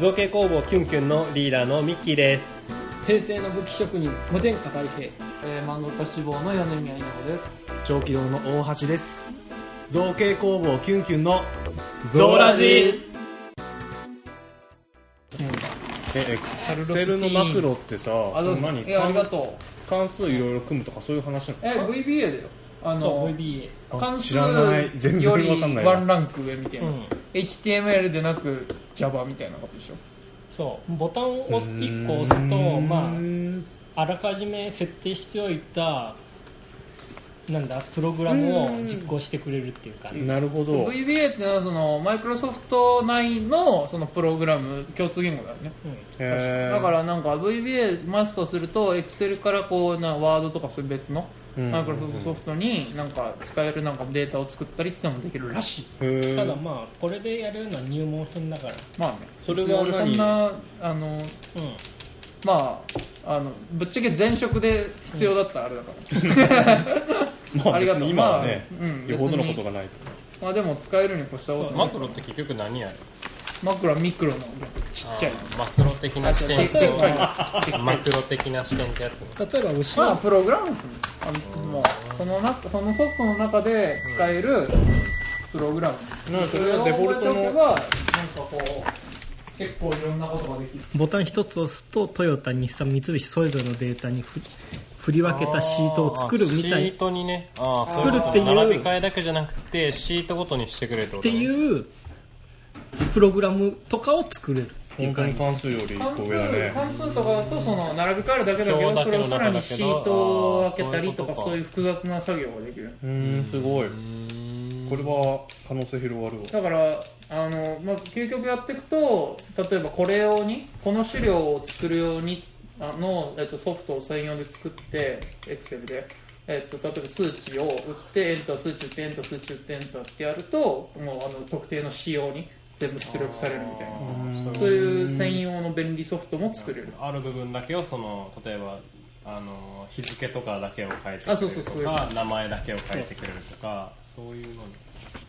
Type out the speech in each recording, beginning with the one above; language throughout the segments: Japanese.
造形工房キュンキュンのリーダーのミッキーです。平成の武器職人御前片平。えー、漫画家志望の米宮稲穂です。長期堂の大橋です。造形工房キュンキュンのゾーラジ。えエクセルのマクロってさあ何？えありがと関数いろいろ組むとかそういう話なの？うえ VBA だよ。あそうの VBA 関数知らない。全然よりワンランク上みたいな、うん。HTML でなく Java みたいなことでしょ？そう。ボタンを押す1個押すとまああらかじめ設定しておいたなんだプログラムを実行してくれるっていうかなるほど。VBA ってのはそのマイクロソフト内のそのプログラム共通言語だよね。へー。だからなんか VBA マスターすると Excel からこうなワードとかそういう別のうんマイクロソフトになんか使えるなんかデータを作ったりってのもできるらしい。ただまあこれでやるのは入門編だから。まあね。それは俺そ何んなあのうん。まああのぶっちゃけ前職で必要だったらあれだから、まあありがとう今はねまあうんよほどのことがないと。まあでも使えるに越したことない。マクロって結局何やる？マクロはミクロのちっちゃい。マクロ的な視点と例えばマクロ的な視点ってやつね。例えば後ろまあプログラムですねあのもうその中そのソフトの中で使えるプログラム、なんかそれをデフォルトの覚えておけばなんかこう結構いろんなことができる。ボタン一つ押すとトヨタ日産三菱それぞれのデータにふ振り分けたシートを作るみたいシートにね。作るっていうそ並び替えだけじゃなくてシートごとにしてくれるってことっていうプログラムとかを作れる本当に関数より一関個上だ数ね。関数とかだとその並び替えるだけだけどそれをさらにシートを開けたりとかそういう複雑な作業ができる。うーんすごい。これは可能性広がるわ。だからあの、まあ、究極やっていくと例えばこれ用にこの資料を作るようにあの、えっと、ソフトを専用で作って Excel で、えっと、例えば数値を打ってエンター数値打ってエンター数値打ってエンターってやるともうあの特定の仕様に全部出力されるみたいな。そういう専用の便利ソフトも作れる。ある部分だけをその例えばあの日付とかだけを変えてあくれるとそうそうそう。か名前だけを変えてくれるとかそう。いうの。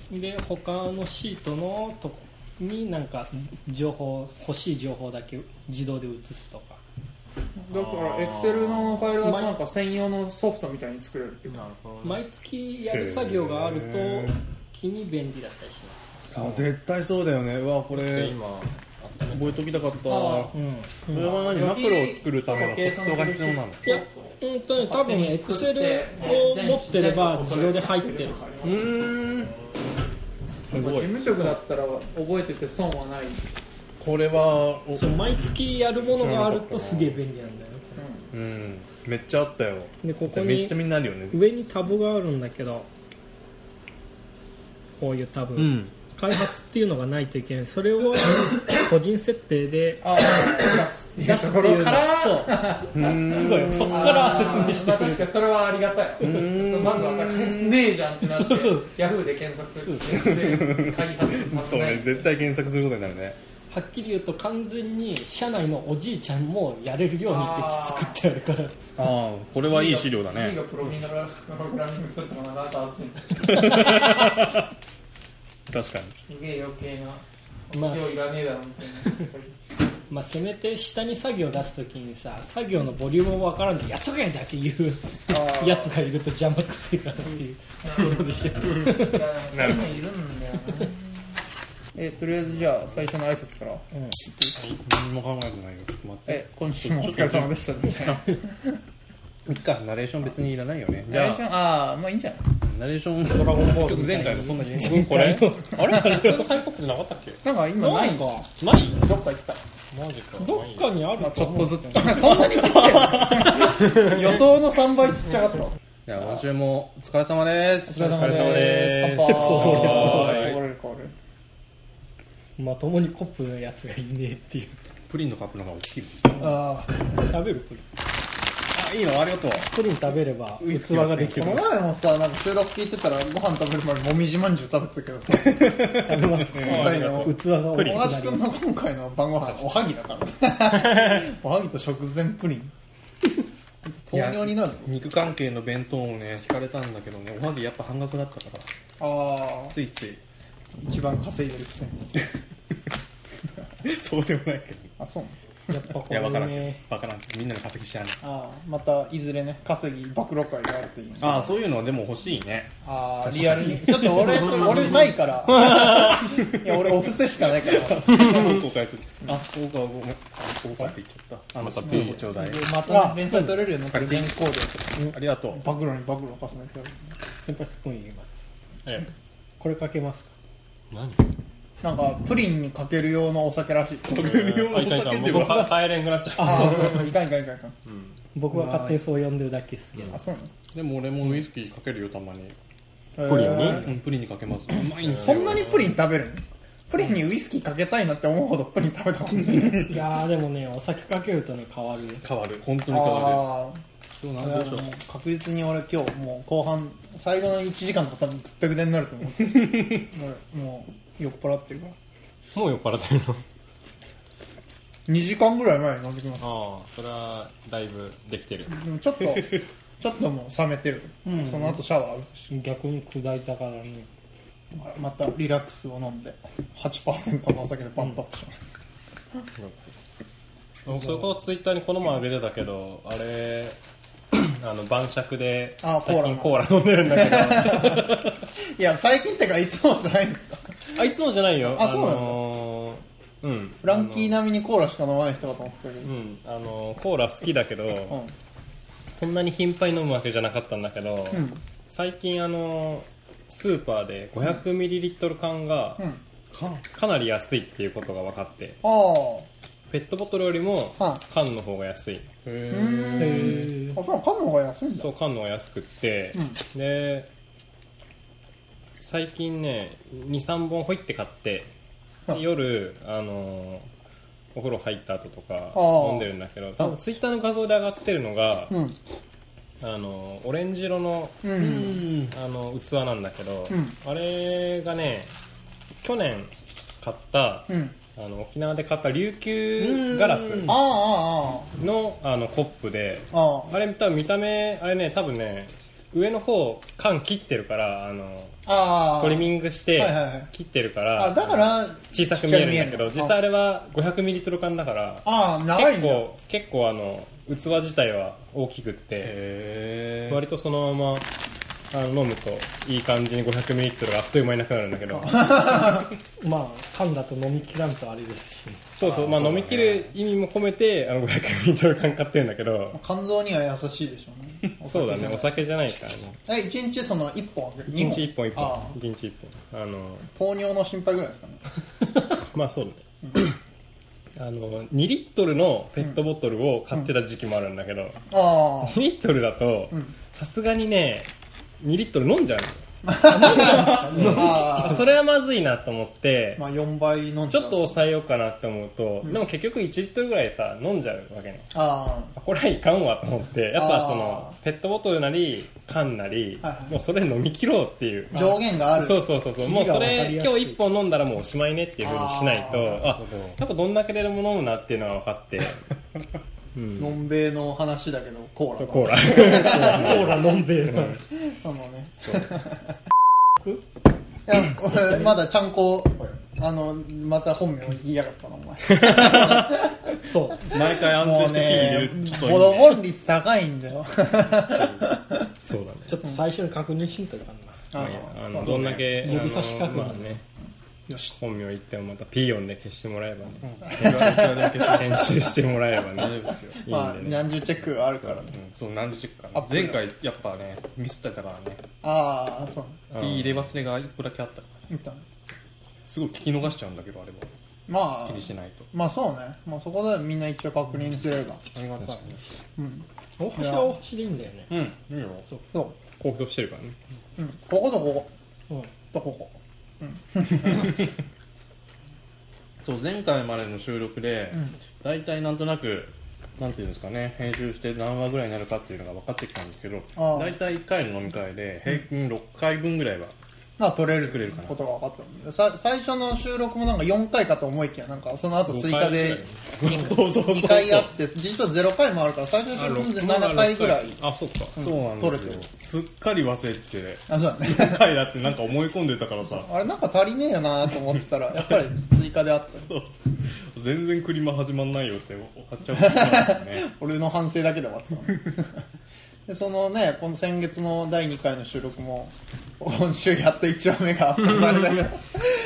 にで他のシートのとこになんか情報欲しい情報だけ自動で移すとか。だから Excel のファイルがなんか専用のソフトみたいに作れるっていうか。なるほどね。毎月やる作業があると気に便利だったりしますあ絶対そうだよね。うわこでれ今覚えときたかった。あうん。それは何？マクロを作るためのソフトが必要なの？いやうんとね多分エクセルを持ってれば自動で入ってる。うーん。すごい。事務職だったら覚えてて損はない、これはおそう毎月やるものがあるとすげえ便利なんだようん。めっちゃあったよ。でここにめっちゃみんなあるよね。上にタブがあるんだけどこういうタブ、うん開発っていうのがないといけない。それを 個人設定でああ出すっていうの。からそう。すごい。そっから説明してまあくれる確かにそれはありがたい。ん。まずは開発ねえじゃんってなってヤフーで検索する開発そう絶対検索することになるね。はっきり言うと完全に社内のおじいちゃんもやれるようにって作ってあるから。ああこれはいい資料だ G ねがプログラプログラミングするとかなかなか熱い 確かに。すげえ余計な。まあ。量いらねえだろみたいなまあ、せめて下に作業出すときにさ作業のボリュームもわからんでやっとけだけ言うやつがいると邪魔くせえからっていうところでしょ。いやそういうのいるんだよなえとりあえずじゃあ最初の挨拶から何も考えてないよ。え今週もお疲れ様でした。みたいっかナレーション別にいらないよね。じゃナレーションああまあいいんじゃない。あナレーションドラゴンボール前回のそんなに。うん これ？あれ？あれ？これサインポップなかったっけ？なんか今ない。なんか。ない？どっか行った。マジか。どっかにあるまあ、ちょっとずつ。そんなにちっちゃい予想の3倍ちっちゃかった。お じゃあ今週もお疲れ様です。疲れ様です。乾杯。こぼれるこぼれる。まともにコップのやつがいねえっていう。プリンのカップの方が大きい。あ食べるプリン。あいいのありがとう。プリン食べれば器ができる。この前もさなんか収録聞いてたらご飯食べる前にもみじまんじゅう食べてたけどさ。食べます。今回の。器がの今回の晩ご飯おはぎだから。おはぎと食前プリン。糖尿になるの？肉関係の弁当をね聞かれたんだけどねおはぎやっぱ半額だったから。ああついつい。一番稼いでるくせに。そうでもないけど。あそうやっぱこいや分からん。けどれね分からん。みんなの化石知らないああまたいずれね稼ぎ暴露会があるといいね。ああそういうのでも欲しいね。あーリアルに。ちょっと俺 俺ないから。いや俺お布施しかないから。公開するあ公開ごめん。あ公開って言っちゃった。あまたピーちょうだいまたね連載取れるようになったら原稿料ありがとう。暴露に暴露を重ねてやる。先輩スプーン入れます。え。これかけますか？何？なんかプリンにかける用のお酒らしい。あいかんいかん僕か帰れんくなっちゃうああそうそういかんいかんいかん僕は勝手にそう呼んでるだけですけど。あそうでも俺もウイスキーかけるよたまに。プリンに？プリンにかけます。うまいんそよ。んなにプリン食べるの？プリンにウイスキーかけたいなって思うほどプリン食べたもんねい。やーでもねお酒かけるとね変わる。変わる。本当に変わあるし確実に俺今日もう後半最後の1時間とか多分ぐったぐたになると思う。俺 もう酔っ払ってるから。もう酔っ払ってるの？2時間ぐらい前に飲んできました。ああそれはだいぶできてる。でもちょっと ちょっともう冷めてる、うん。その後シャワー浴びたし逆に下り坂だね。またリラックスを飲んで8%のお酒でパンプアップします、僕そこツイッターにこの前あげてたけどあれ あの晩酌であ最近コーラコーラ飲んでるんだけど。いや最近ってかいつもじゃないんですかあいつもじゃないよ。あそうなんだのーうん。フランキー並みにコーラしか飲まない人かと思ってたけど、うん。あのーコーラ好きだけど、うん。そんなに頻繁に飲むわけじゃなかったんだけど、うん。最近あのースーパーで 500ml 缶がうん。かなり安いっていうことが分かって。ああペットボトルよりもは缶の方が安い。うへー。あそう缶の方が安いんだ。そう缶の方が安くって、うん。で最近ね23本ほいって買ってはい夜あのーお風呂入った後とか飲んでるんだけど多分ツイッターの画像で上がってるのが、うん。あのーオレンジ色のあの器なんだけど、うん。あれがね去年買った、うん。あの沖縄で買った琉球ガラスのあのコップであれ多分見た目あれね多分ね上の方缶切ってるからあのトリミングしてはいはいはい。切ってるからあだから小さく見えるんだけど実際あれは 500ml 缶だからああ長い結構結構あの器自体は大きくって割とそのままあの飲むといい感じに 500ml があっという間になくなるんだけど。まあ缶だと飲みきらんとあれですし。そうそうまあ飲み切る意味も込めてあの 500ml 缶買ってるんだけけど肝臓には優しいでしょうね そうだねおお酒酒じゃないからね。え一日その1本？あげる1日1本。1ああ。本1日1本。あの糖尿の心配ぐらいですかね。まあそうだね。あの2リットルのペットボトルを買ってた時期もあるんだけど、あ2リットルだとん。さすがにね2リットル飲んじゃうのそれはまずいなと思って、まあ4倍飲んちょっと抑えようかなって思うと、でも結局1リットルぐらいさ飲んじゃうわけね。あこれはいかんわと思ってやっぱそのあペットボトルなり缶なり、はいはい。もうそれ飲み切ろうっていう。あ上限がある。そうそうそうそう。もうそれ今日1本飲んだらもうおしまいねっていうふうにしないとああやっぱどんだけでも飲むなっていうのが分かって。うんのんべいの話だけどコーラそうコーラ。コーラ飲んでるあのね。いや俺まだちゃんこあのまた本名言いやがったなお前。そう。毎回安もう定してね子供率高いんだよ。そうだね。ちょっと最初に確認しんといかんな。ああのどんだけ指差し確認。あのまあねよし。本名言ってもまたピーヨンで消してもらえばね、編集してもらえばね。大丈夫ですよ。いいんでまあね、何十チェックがあるからね。う。んそう何十チェックかなアッ前回やっぱねミスってたからね。ああそう。ピー入れ忘れが一個だけあった見た。すごい聞き逃しちゃうんだけどあれは。まあ気にしてないと。まあそうね、まあ、そこでみんな一応確認すれば。ありがたいうん。大橋は大橋でいいんだよね。うん。いいよ。そ公表してるからね。う、うん、こことここ。うん。とここそう前回までの収録でん。大体なんとなくなんていうんですかね編集して何話ぐらいになるかっていうのが分かってきたんですけどああ。大体1回の飲み会で平均6回分ぐらいはまあ撮れる作れるかな。ことが分かったさ最初の収録もなんか4回かと思いきやなんかその後追加でそうそうそう2回あって実は0回もあるから最初の収録も7回ぐらいあそっか。そうなんですよ。取れてる。すっかり忘れててあそうだね。今回だってなんか思い込んでたからさ。あれなんか足りねえよなと思ってたら やっぱり追加であった。そうそう。全然クリマ始まんないよって買っちゃうからね。俺の反省だけで終わってたのでそのねこの先月の第2回の収録も今週やっと1話目がアップされたけ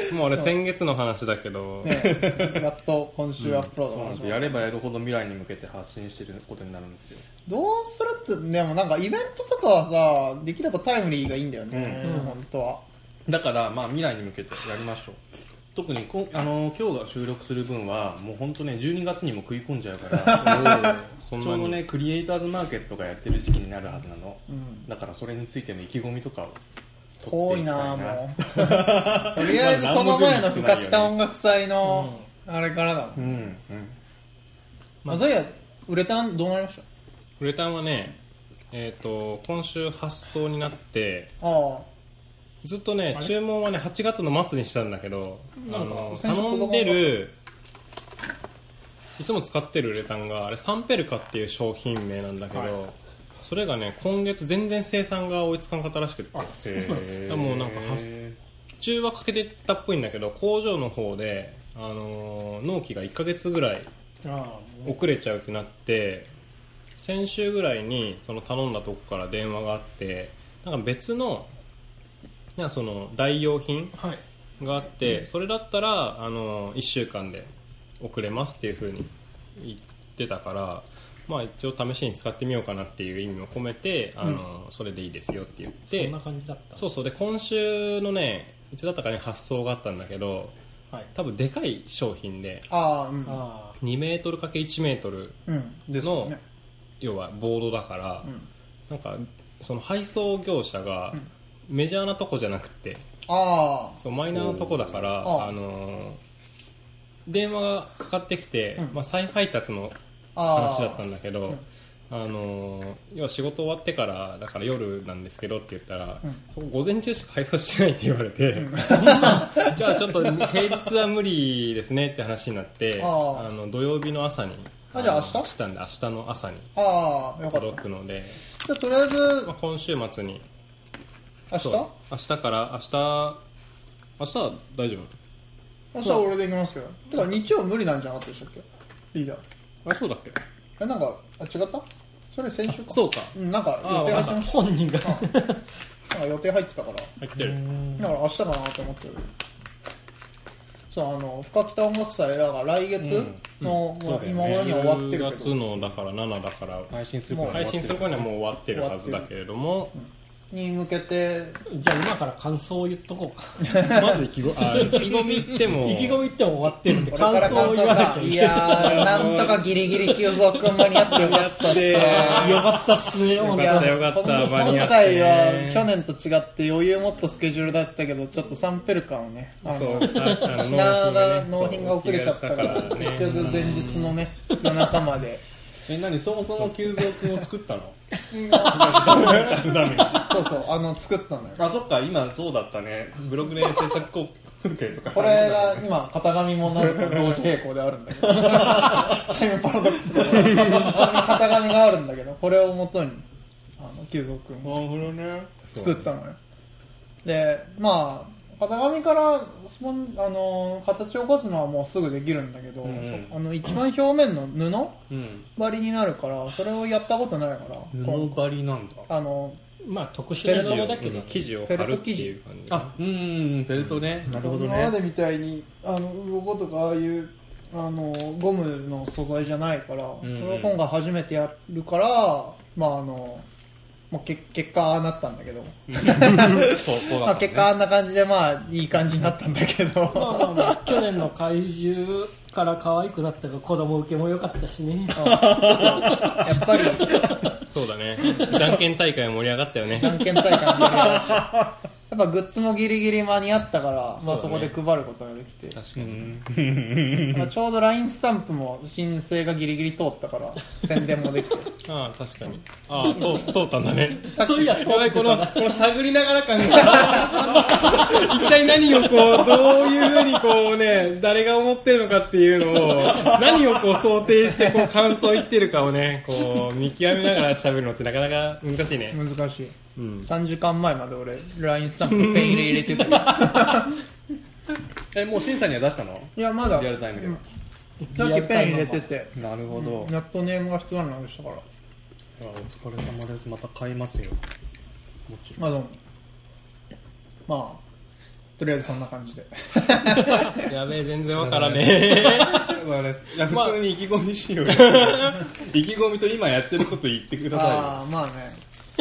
ど、もう俺先月の話だけど、ね、やっと今週アップロード。が始まるそうなんですよ。やればやるほど未来に向けて発信してることになるんですよ。どうするってでもなんかイベントとかはさできればタイムリーがいいんだよね、うん。本当は。だからまあ未来に向けてやりましょう特にこあの今日が収録する分はもう本当ね12月にも食い込んじゃうから そんなに。ちょうどねクリエイターズマーケットがやってる時期になるはずなの、ん。だからそれについての意気込みとかを遠いな。もう とりあえずその前の深北音楽祭のあれからだもん、うんうん。まあ、そういやウレタンどうなりましウレタンはねえっ、と今週発送になってたあずっとね注文はね8月の末にしたんだけどあなんかの頼んでるいつも使ってるウレタンがあれサンペルカっていう商品名なんだけど、それがね今月全然生産が追いつかんかったらしくって。へーもうなんかは中はかけてたっぽいんだけど工場の方で、あのー納期が1ヶ月ぐらいあ遅れちゃうってなって先週ぐらいにその頼んだとこから電話があってなんか別のなんかその代用品あはい。があってそれだったらあの1週間で送れますっていう風に言ってたからまあ一応試しに使ってみようかなっていう意味も込めてあの、それでいいですよって言ってそんな感じだったそうそう。で今週のねいつだったかに発送があったんだけどはい。多分でかい商品であああうん。あ2メートル ×1 メートルうん。ですよね。要はボードだから、ん。なんかその配送業者がメジャーなとこじゃなくて。あそうマイナーなとこだからああのー電話がかかってきて、うん。まあ、再配達のああ話だったんだけど、あのー要は仕事終わってからだから夜なんですけどって言ったら、うん。そこ午前中しか配送してないって言われて、じゃあちょっと平日は無理ですねって話になってあああの土曜日の朝にあじゃあ明日？したんで明日の朝にああよかった。届くので、じゃあとりあえずまあ、今週末に明日？そう。明日から明日明日は大丈明日は俺で行きますけど。てか日曜無理なんじゃなかったでしたっけ？リーダー。夫あそうだっけ？えなんかあ違った？それ先週か。そうか。うんなんかあ予定入ってまし本人が。たなんか予定入ってたから。入ってる。だから明日かなと思ってる。そうあの深北音楽祭らが来月の、まあ今頃には終わってる10けど。月のだから7だから配信するもう配信する頃にはもう終わってるはずだけれどもに向けて。じゃあ今から感想を言っとこうか。まず意気込あ意気込み言っても意気込み言っても終わってるってこれから感想を言わなきゃかいやーなんとかギリギリ急増くん間に合ってよかったっすね。よかったっすね。よかったよかった間に合って。今回は去年と違って余裕もっとスケジュールだったけどちょっとサンペルカンをねあのそう品が納品が遅れちゃったから結局前日のね夜中まで。え何？そもそも急蔵君を作ったの？そうそう あの作ったのよあそっか今そうだったね。ブログで制作工程とか。これが今型紙もなんか同時並行であるんだけど。タイムパラドックスで型紙があるんだけどこれをもとにあの久蔵君なるほどね。作ったのよ。でまあ型紙からスポンあの形を起こすのはもうすぐできるんだけど、うんそあの一番表面の布うん。張りになるからそれをやったことないから布張りなんだ。あのまあ特殊なものだけど生地を貼るっていう感じあうんフェルトね。なるほどね。今までみたいにあの鱗とかああいうあのゴムの素材じゃないから、んうん。これを今回初めてやるからまああのもうけ結果ああなったんだけど、そうそうまあ、結果あんな感じでまあいい感じになったんだけど。まあまあまあ去年の怪獣から可愛くなったが子供受けも良かったしね。やっぱり。そうだね。じゃんけん大会盛り上がったよね。じゃんけん大会のややっぱグッズもギリギリ間に合ったから、まあ、そこで配ることができて、確かに、まあちょうど LINE スタンプも申請がギリギリ通ったから宣伝もできて。ああ確かに。ああ通通ったんだね そういやこのこの探りながら感が 一体何をこうどういうふうにこうね誰が思ってるのかっていうのを何をこう想定してこう感想言ってるかをねこう見極めながら喋るのってなかなか難しいね。難しい、うん。3時間前まで俺 LINE スタンプペン入れ入れてた。えもう審査には出したの？いやまだ。リアルタイムでは。さっきペン入れてて。なるほど、やっとネームが必要になりましたから。あお疲れ様です。また買いますよ。もち。ろんまあでも。まあとりあえずそんな感じで。やべえ全然わからねそう です。いや普通に意気込みしようよ。意気込みと今やってること言ってくださああまあね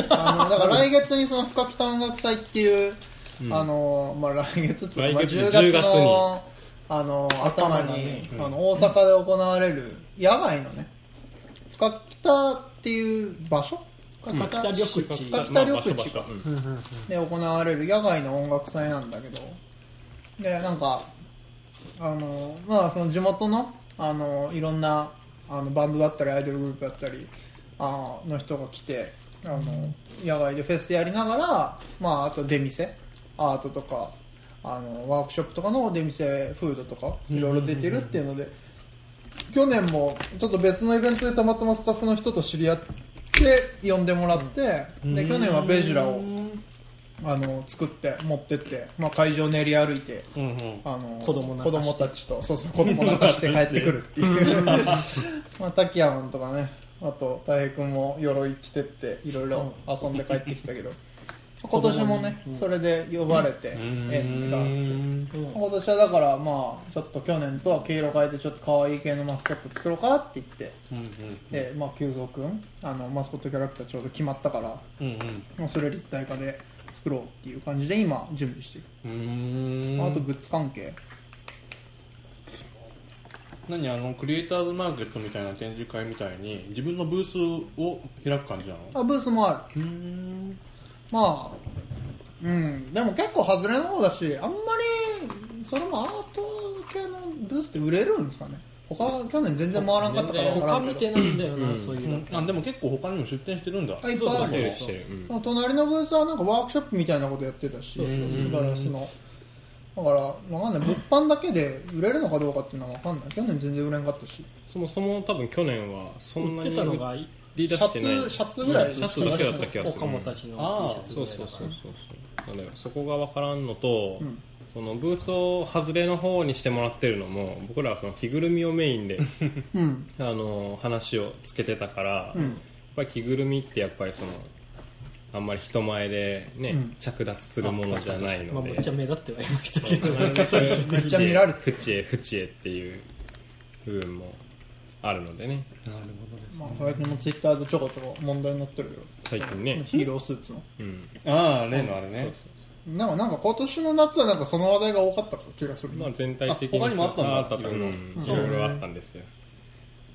あのだから来月にその深北音楽祭っていう、あのまあ来月っていうか、まあ、来月10 10月月のあの頭に、ねあの大阪で行われる野外のね深北っていう場所？深北緑地。深まあ北で行われる野外の音楽祭なんだけど。でなんかあのまあその地元のあのいろんなあのバンドだったりアイドルグループだったりあの人が来てあの野外でフェスやりながら、まあ、あと出店。アートとかあのワークショップとかの出店フードとかいろいろ出てるっていうので。去年もちょっと別のイベントでたまたまスタッフの人と知り合って呼んでもらってで去年はベジュラをあの作って持ってって、まあ、会場練り歩いてうんうん。あの子供泣かして。たちとそうそう子供泣かして帰ってくるっていう。まあ滝山とかねあと大平君も鎧着てっていろいろ遊んで帰ってきたけど。今年もねそれで呼ばれて縁があって。うん。今年はだからまあちょっと去年とは毛色変えてちょっと可愛い系のマスコット作ろうかって言って。でまあ久蔵君あのマスコットキャラクターちょうど決まったからもうそれ立体化で作ろうっていう感じで今準備してる。あとグッズ関係何あのクリエイターズマーケットみたいな展示会みたいに自分のブースを開く感じなの？あブースもある。うーん。まあうん。でも結構外れの方だしあんまりそれもアート系のブースって売れるんですかね？他去年全然回らんかったから分から他見てなんだよな、そういうの。あでも結構他にも出店してるんだ。あいっぱいある。るしうん隣のブースはなんかワークショップみたいなことやってたしガラスのだからわかんない。物販だけで売れるのかどうかっていうのは分かんない。去年全然売れんかったし。そもそも多分去年はそん売ってなにたのが売り出シャしてない。ツシャツぐらいシャツだけだった気がする。岡本たちの T シャツそうそうそうそうそう。なんだよそこが分からんのと、ん。そのブースを外れの方にしてもらってるのも僕らはその着ぐるみをメインでうん。あの話をつけてたから、うん。やっぱり着ぐるみってやっぱりそのあんまり人前でね、うん。着脱するものじゃないまあ、ので、めっちゃ目立ってはいましたけどめっちゃ見られて縁へ縁へっていう部分もあるのでねなるほどねまあ最近もツイッターでちょこちょこ問題になってるよ最近ね、ヒーロースーツのうん、ああ例のあれねそうそうなんかなんか今年の夏はなんかその話題が多かった気がするそうまあ全体的にあ他にもあったんだあったといろいろうんいろいろあったんですよ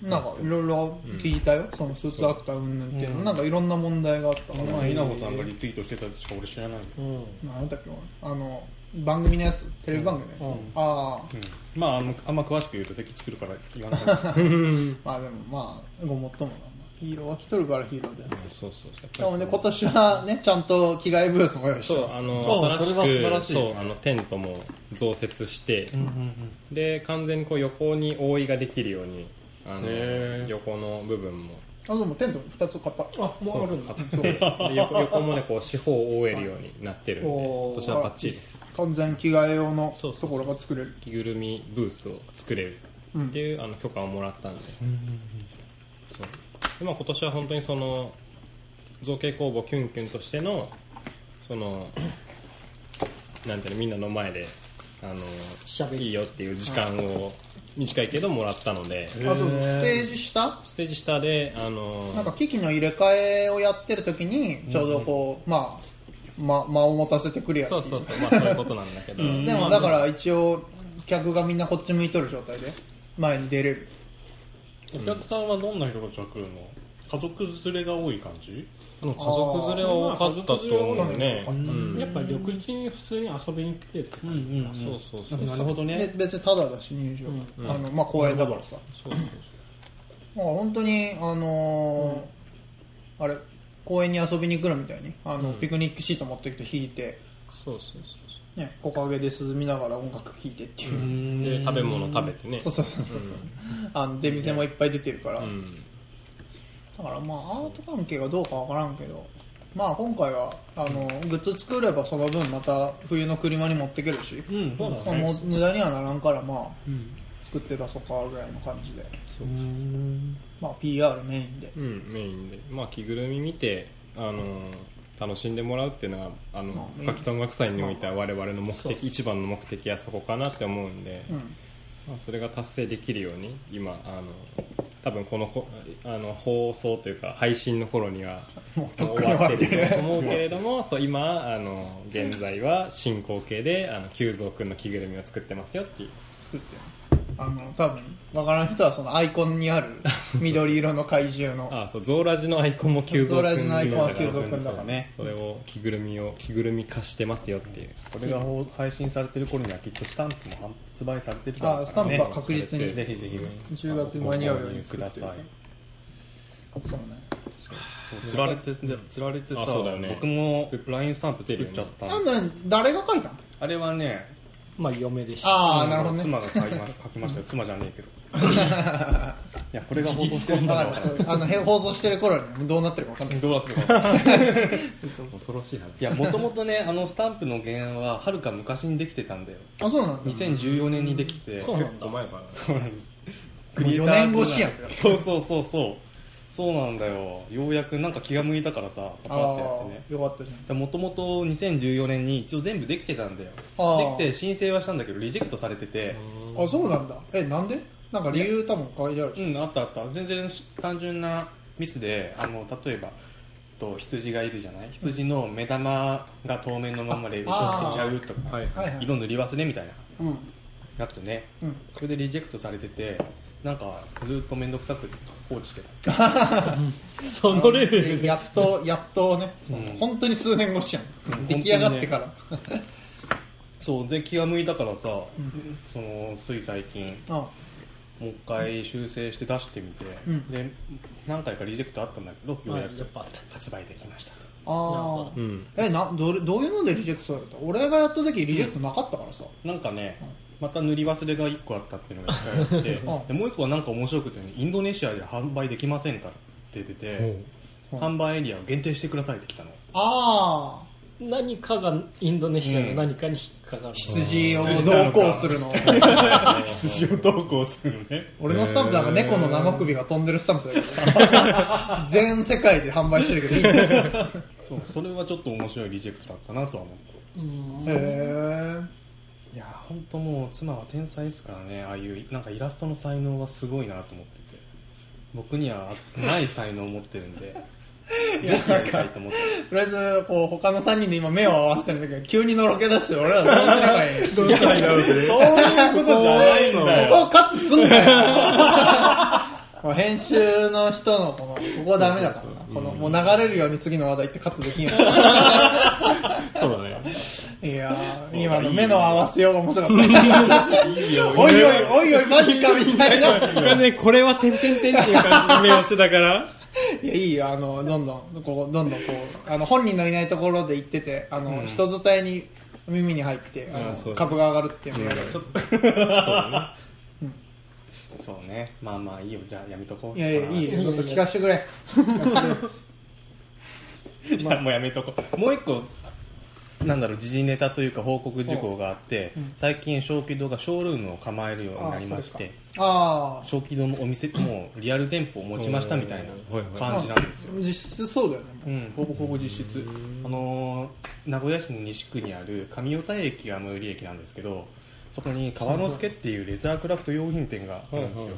なんかいろいろ聞いたよ、そのスーツアクター云々っていうの、なんかいろんな問題があったから、まあ稲穂さんがリツイートしてたやつしか俺知らないうん。なんだっけあの番組のやつ。テレビ番組のやつ、あうん。まああのあんま詳しく言うと敵作るから言わない。あ まあでもまあごもっともだ。なヒーローは来とるからヒーローでそうそうでもね今年はねちゃんと着替えブースも用意してます。そうあのそれは素晴らしい。そうあのテントも増設して、で完全にこう横に覆いができるようにあの横の部分も。あでもテント2つ買ったあもうあるんだ。買ってで横横もねこう四方を覆えるようになってるんで今年はバッチリです。完全着替え用のそうそうところが作れる。着ぐるみブースを作れるっていう、あの許可をもらったんで,、そう。でまあ、今年は本当にその造形工房キュンキュンとしてのそのなんていうのみんなの前であのいいよっていう時間を短いけどもらったので。あとステージ下？ステージ下であのなんか機器の入れ替えをやってる時にちょうどこう、まあま間を持たせてくれやっていうそうそうそう。まあそういうことなんだけど、でもだから一応客がみんなこっち向いとる状態で前に出れる。お客さんはどんな人が来るの？家族連れが多い感じ？家族連れは多かったと思うね。うん。やっぱ緑地に普通に遊びに来てて、うんうん。そうそうそうなるほどね。で別にタダだし入場、あのまあ公園だからさ。そうそうまあ本当にあのーあれ公園に遊びに来るみたいにあの、うん。ピクニックシート持ってきて弾いて、そうそうそうね、木陰で涼みながら音楽聴いてっていう、で食べ物食べてね。そうそうそうそう、あの出店もいっぱい出てるから、うんだからまあアート関係がどうかわからんけどまあ今回はあのグッズ作ればその分また冬の車に持ってけるし、うんそうだまあ、ねもう無駄にはならんからまあ、作って出そうかぐらいの感じで、まあ、PR メインで。うんメインで。まあ着ぐるみ見てあの楽しんでもらうっていうのがあのまあ深北音楽祭においては我々の目的一番の目的はそこかなって思うんで、うんまあ、それが達成できるように今あの多分このこあの放送というか配信の頃にはもうとっく終に終わってるとる思うけれどもそう今あの現在は進行形であの久蔵君の着ぐるみを作ってますよっていう。作ってるあの多分わからん人はそのアイコンにある 緑色の怪獣の。あそうゾーラジのアイコンも久ゾーラジのアイコンはだから久蔵君だからねそれを着ぐるみを着ぐるみ化してますよっていう。これが配信されてる頃にはきっとスタンプも発売されてるからね。あスタンプは確実にぜひぜひ。10月に間に合うようにくださいそうね。つられてつられてさあそうだよね。僕も LINE スタンプ作っちゃったなんだ誰が書いたの？あれはねまあ嫁でした。ああなるほどね。妻が書きま書きました。よ妻じゃねえけど。いやこれが放送してるんだからあのへ放送してる頃にどうなってるかわかんないどうなってるか恐ろしい話。いやもともとねあのスタンプの原案ははるか昔にできてたんだよ。あそうなんだ。2014年にできて。そうなんだ前から。そうなんです。もう4年越しやん。そうそうそうそうそうなんだよ。ようやくなんか気が向いたからさパパってやあってね。あよかったじゃん。もともと2014年に一応全部できてたんだよ。できて申請はしたんだけどリジェクトされてて。あそうなんだ。えなんで？なんか理由多分書いてあるうんあったあった。全然単純なミスであの例えばと羊がいるじゃない？羊の目玉が透明のままで後ろつけちゃうとかはいょはいはい。色塗り忘れみたいな。うん。やつね。うん。それでリジェクトされててなんかずっと面倒くさくて放置してた。そのレベル。でやっとやっとね、うん。本当に数年越しやん、うん。出来上がってから、そうで気が向いたからさ、そのつい最近あもう一回修正して出してみて、うん。で何回かリジェクトあったんだけどようやく発売できましたと。あーうん。えなどれどういうのでリジェクトされた？俺がやった時リジェクトなかったからさ、なんかね、また塗り忘れが1個あったっていうのが1回あってうん でもう1個はなんか面白くてねインドネシアで販売できませんからって出ててう。ん販売エリアを限定してくださいって来たの。ああ何かがインドネシアの何かに引っかかる、羊を同行するの？羊を投稿 するのね。俺のスタンプなんか猫の生首が飛んでるスタンプだけど 全世界で販売してるけどいい。ねそうそれはちょっと面白いリジェクトだったなとは思って。うん。へいやー本当もう妻は天才ですからねああいうなんかイラストの才能はすごいなと思ってて僕にはない才能を持ってるんで ぜひやりたいと思ってえとりあえずこう他の3人で今目を合わせてるんだけど急にのろけ出して俺らどうすればいいのどうしたらいいんだろうってそういうことじゃないんだよ。ここカットすんなよ。編集の人のこの、ここはダメだからな。この、もう流れるように次の話題ってカットできんよ。そうだねいやー、今の目の合わせようが面白かった。おいおい、おいおい、マジかみたいな。完全にこれは点々点っていう感じの目をしてたから。いや、いいよ、あの、どんどん、こう、どんどんこう、あの、本人のいないところで行ってて、あの、人伝えに耳に入って、あのあそう、株が上がるっていうのをやる。そうね。まあまあいいよじゃあやめとこう。いやいや、いいよ、ちょっと聞かせてくれ。いやもうやめとこう。もう一個なんだろう時事ネタというか報告事項があって、最近小気堂がショールームを構えるようになりましてああ、小気堂のお店もうリアル店舗を持ちましたみたいな感じなんですよ。実質そうだよね。うん、ほぼほぼ実質、あのー名古屋市の西区にある上与田駅が最寄り駅なんですけどそこに川之助っていうレザークラフト用品店があるんですよ、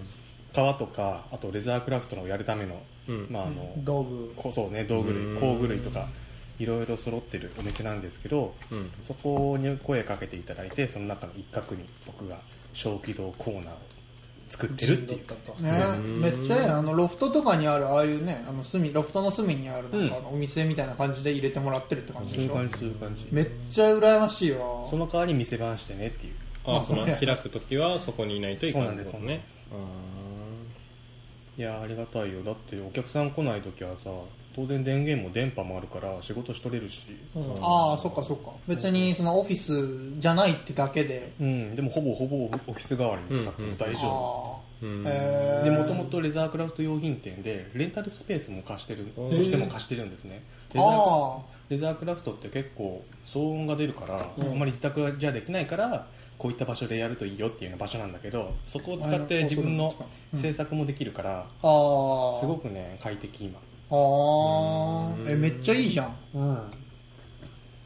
革とかあとレザークラフトのをやるための,、うん。まああの道具。こそうね道具類うん。工具類とかいろいろ揃ってるお店なんですけど、うん。そこに声かけていただいてその中の一角に僕が小気道コーナーを作ってるっていう。ね、めっちゃええ。あのロフトとかにあるああいうねあの隅ロフトの隅にあるなんかお店みたいな感じで入れてもらってるって感じでしょ、そういう感じそういう感じ。めっちゃ羨ましいわ。その代わり店番してねっていう。あその開く時はそこにいないといけないってことそうなんねいやありがたいよ。だってお客さん来ない時はさ当然電源も電波もあるから仕事しとれるし。うん。ああそっかそっか。別にそのオフィスじゃないってだけで。うん。でもほぼほぼオフィス代わりに使っても大丈夫、あうん。あへえでもともとレザークラフト用品店でレンタルスペースも貸してるうん。としても貸してるんですね。レザーあレザークラフトって結構騒音が出るから、うん。あんまり自宅じゃできないからこういった場所でやるといいよっていうような場所なんだけどそこを使って自分の制作もできるからあああすごくね快適今ああえめっちゃいいじゃん。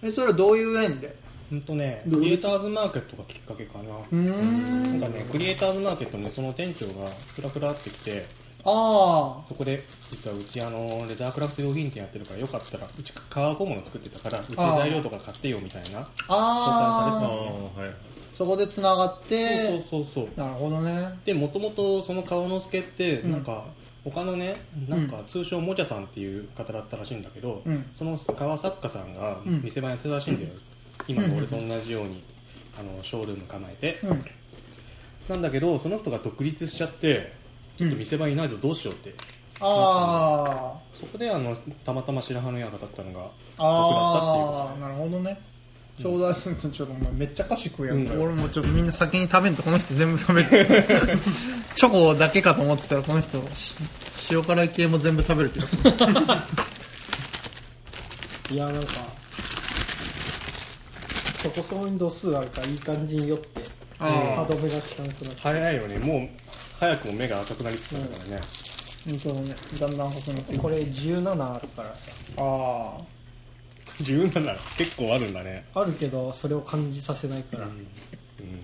えそれはどういう縁で？本当ねクリエイターズマーケットがきっかけかな。うーん。なんかねクリエイターズマーケットにその店長がふらふらってきてあそこで実はうちあのレザークラフト用品店やってるからよかったらうち革小物作ってたからうちで材料とか買ってよみたいなあああああはいそこでつながって。そうそうそうそう。なるほどね。でもともとその川之助ってうんなん。か、他のねなんか通称もちゃさんっていう方だったらしいんだけど、うん。その川作家さんがうん。店番やってたらしいんだよ、今の俺と同じようにあのショールーム構えて、うん。なんだけどその人が独立しちゃってちょっと店番いないとどうしようって、あそこであのたまたま白羽の矢が立ったのがあ僕だああったっていうなるほどねちょうだいするとちょっとお前めっちゃ菓子食うやん、うん。俺もちょっとみんな先に食べんとこの人全部食べる。チョコだけかと思ってたらこの人し塩辛い系も全部食べるけど いやなんかそこそこに度数あるからいい感じに酔って歯止めが効かなくなって。早いよね。もう早くも目が赤くなりつつあるからね、本当だね。だんだん細くなってこれ17あるからさ。あ17結構あるんだね。あるけどそれを感じさせないから、うん。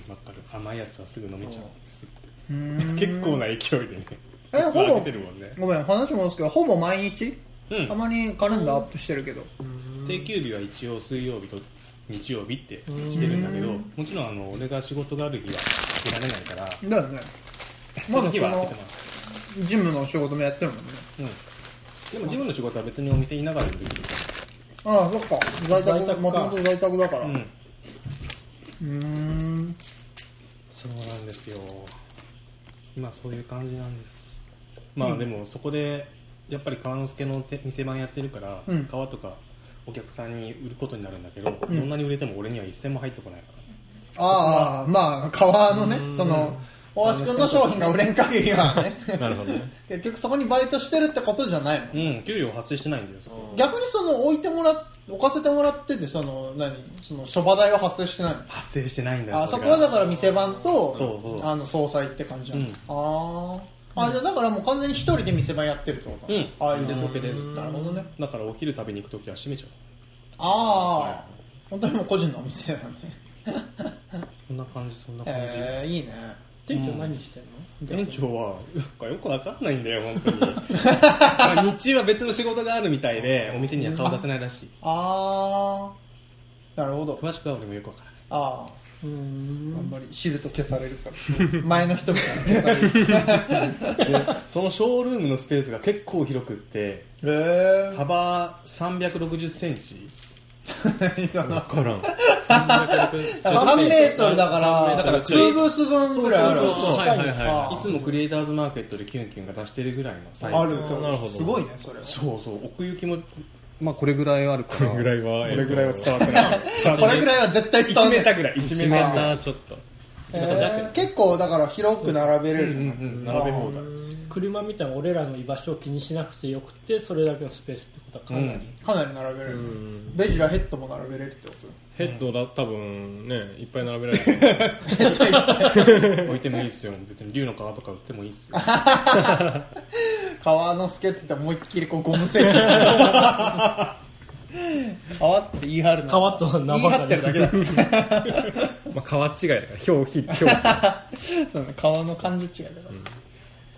わかる。甘いやつはすぐ飲めちゃう。ん。ですあうーん。結構な勢いでね。えほぼ。けてるもんね。ごめん話もですけどほぼ毎日？うん。たまにカレンダーアップしてるけど。定休日は一応水曜日と日曜日ってしてるんだけどもちろんあの俺が仕事がある日は出られないから。だよね。まだます。ジムの仕事もやってるもんね。うん。でも自分の仕事は別にお店いながらでできるかああそっか。在在宅もともと在宅だから。らうん。うーん。そうなんですよ。今そういう感じなんです。まあでもそこでやっぱり川之助のて店番やってるから、うん。革とかお客さんに売ることになるんだけど、ん。どんなに売れても俺には一銭も入ってこないから。ああまあ革のねその大橋君の商品が売れん限りはね。なるほどね。結局そこにバイトしてるってことじゃないのうん給料発生してないんだよそこ。逆にその置いてもらっ置かせてもらっててその何？その諸場代は発生してないの？発生してないんだよあそこはだから店番とそうそう。あの総裁って感じなの、うん。あー。あじゃあだからもう完全に一人で店番やってるってこと？うん。ああいうオペです。なるほどね。だからお昼食べに行く時は閉めちゃう。ああ、本当にもう個人のお店だね。そんな感じそんな感じ、えー、いいね店長何してんの、店長はよくわかんないんだよ本当に。まあ日中は別の仕事があるみたいでお店には顔出せないらしい。ああなるほど。詳しくは俺もよくわからない。ああうーん。あんまり知ると消されるから。前の人みたいな消される。でそのショールームのスペースが結構広くってへえ幅360センチ。分からん3メートル。だからだから2ブース分ぐらいあるそうそうそう。はいはいはいあいつもクリエイターズマーケットでキュンキュンが出してるぐらいのサイズ。あるってなるほどすごいねそれは。そうそう。奥行きもまあこれぐらいあるから。これぐらいはこれぐらいは伝わってない。これぐらいは絶対伝わ1んない。メーターぐらい1 1メメーーターちょっとえー結構だから広く並べれる、うんうん。うん並べ放題。車みたいな俺らの居場所を気にしなくてよくてそれだけのスペースってことはかなり、かなり並べれる、ん。ベジラヘッドも並べれるってこと？ヘッドだ多分ねいっぱい並べられる。置いてもいいですよ。別に竜の皮とか売ってもいいですよ。川の助って言ったら思いっきりこうゴム製品川って言い張るな川とは名ばかり言い張ってるだけだ。まあ川違いだから表記表そうね川の漢字違いだから、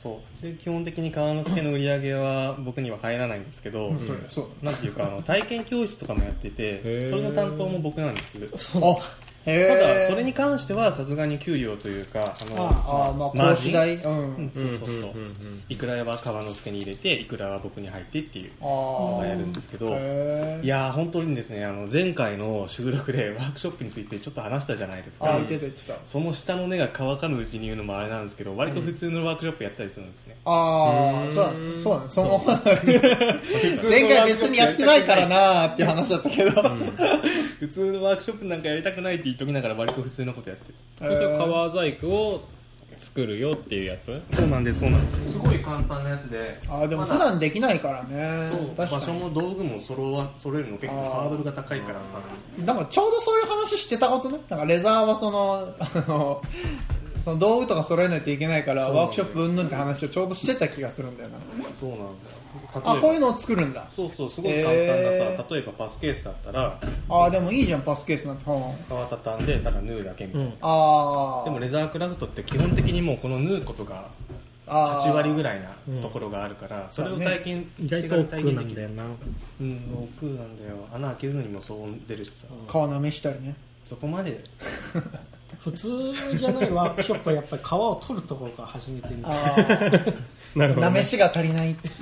そう。で基本的に川之助の売り上げは僕には入らないんですけど、そうなんていうかあの体験教室とかもやっててー。それの担当も僕なんです。あへたえだそれに関してはさすがに給料というかあのあまあマージン講師代？うん、うん。そうそうそう。うんうんうんいくらは川之助に入れていくらは僕に入ってっていうあのあがやるんですけどへいやー本当にですねあの前回の収録でワークショップについてちょっと話したじゃないですか。ああ言ってた言ってた。その下の根が乾かぬうちに言うのもあれなんですけど割と普通のワークショップやったりするんですね、ああそうそうだねその 前回別にやってないからなーっていう話だったけど、普通のワークショップなんかやりたくないって言っときながら割と普通のことやってる。それは革細工を作るよっていうやつ？そうなんですそうなんです。すごい簡単なやつで。ああでも普段できないからね。そう場確かに。所も道具も揃わ揃えるの結構ハードルが高いからさ。なんかちょうどそういう話してたことね。なんかレザーはそのあのその道具とか揃えないといけないからワークショップうんぬんって話をちょうどしてた気がするんだよな。そうなんだよ。あこういうのを作るんだ。そうそうすごい簡単なさ、へ例えばパスケースだったらああでもいいじゃんパスケースなんて。うん。皮畳んでただ縫うだけみたいな、うん。ああでもレザークラフトって基本的にもうこの縫うことがあー。8割ぐらいなところがあるから、それを体験意外と億劫なんだよな。うん億劫なんだよ。穴開けるのにもそう出るしさ、皮なめしたりね。そこまで 普通じゃないワークショップはやっぱり皮を取るところから始めてる。んだああ なるほどね。なめしが足りないっていう。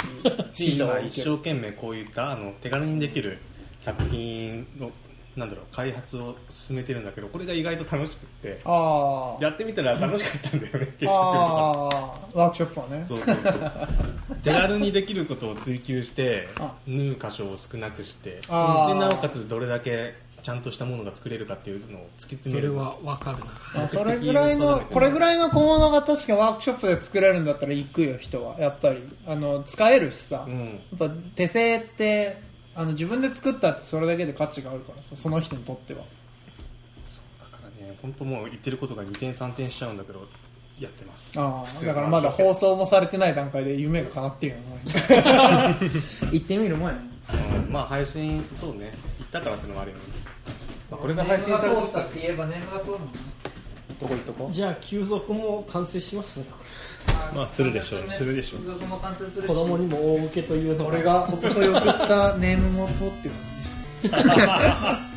シートが一生懸命こういったあの手軽にできる作品のなんだろう開発を進めてるんだけどこれが意外と楽しくってやってみたら楽しかったんだよね結局ああワークショップはね。そうそうそう。手軽にできることを追求してあ。縫う箇所を少なくしてでなおかつどれだけちゃんとしたものが作れるかっていうのを突き詰める。それは分かるな。あそれぐらいのこれぐらいの小物が確かワークショップで作れるんだったら行くよ人はやっぱり。あの使えるしさ、うん。やっぱ手製ってあの自分で作ったってそれだけで価値があるからさその人にとっては。だからね本当もう言ってることが2点3点しちゃうんだけどやってます。あ普通あだからまだ放送もされてない段階で夢が叶ってるよね行ってみるもんやね。うん。まあ配信そうね。言ったからってのもあるよね、まあ、これが配信されるたって言えばネームが通る。もんねどことこじゃあ休息も完成しますね。まあするでしょう。するでしょう。付属も完成するし。子供にも大受けというのが。俺が一昨日送ったネームも通ってますね